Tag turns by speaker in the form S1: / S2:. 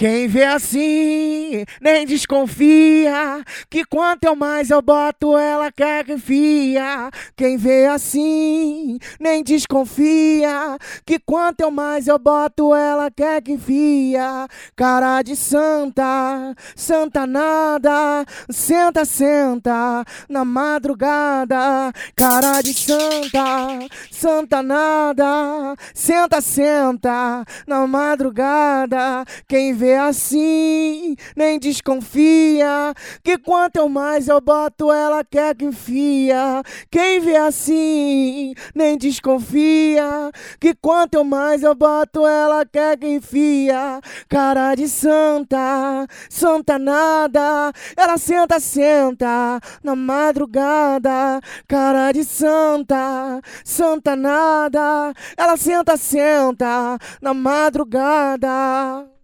S1: Quem vê assim, nem desconfia. Que quanto eu mais eu boto, ela quer que fia. Quem vê assim, nem desconfia. Que quanto eu mais eu boto, ela quer que fia. Cara de santa, santa nada. Senta, senta, na madrugada. Cara de santa, santa nada. Senta, senta, na madrugada. Quem vê assim, nem desconfia. Que quanto eu mais eu boto, ela quer que enfia. Quem vê assim, nem desconfia. Que quanto eu mais eu boto, ela quer que enfia. Cara de santa, santa nada. Ela senta, senta na madrugada. Cara de santa, santa nada. Ela senta, senta na madrugada.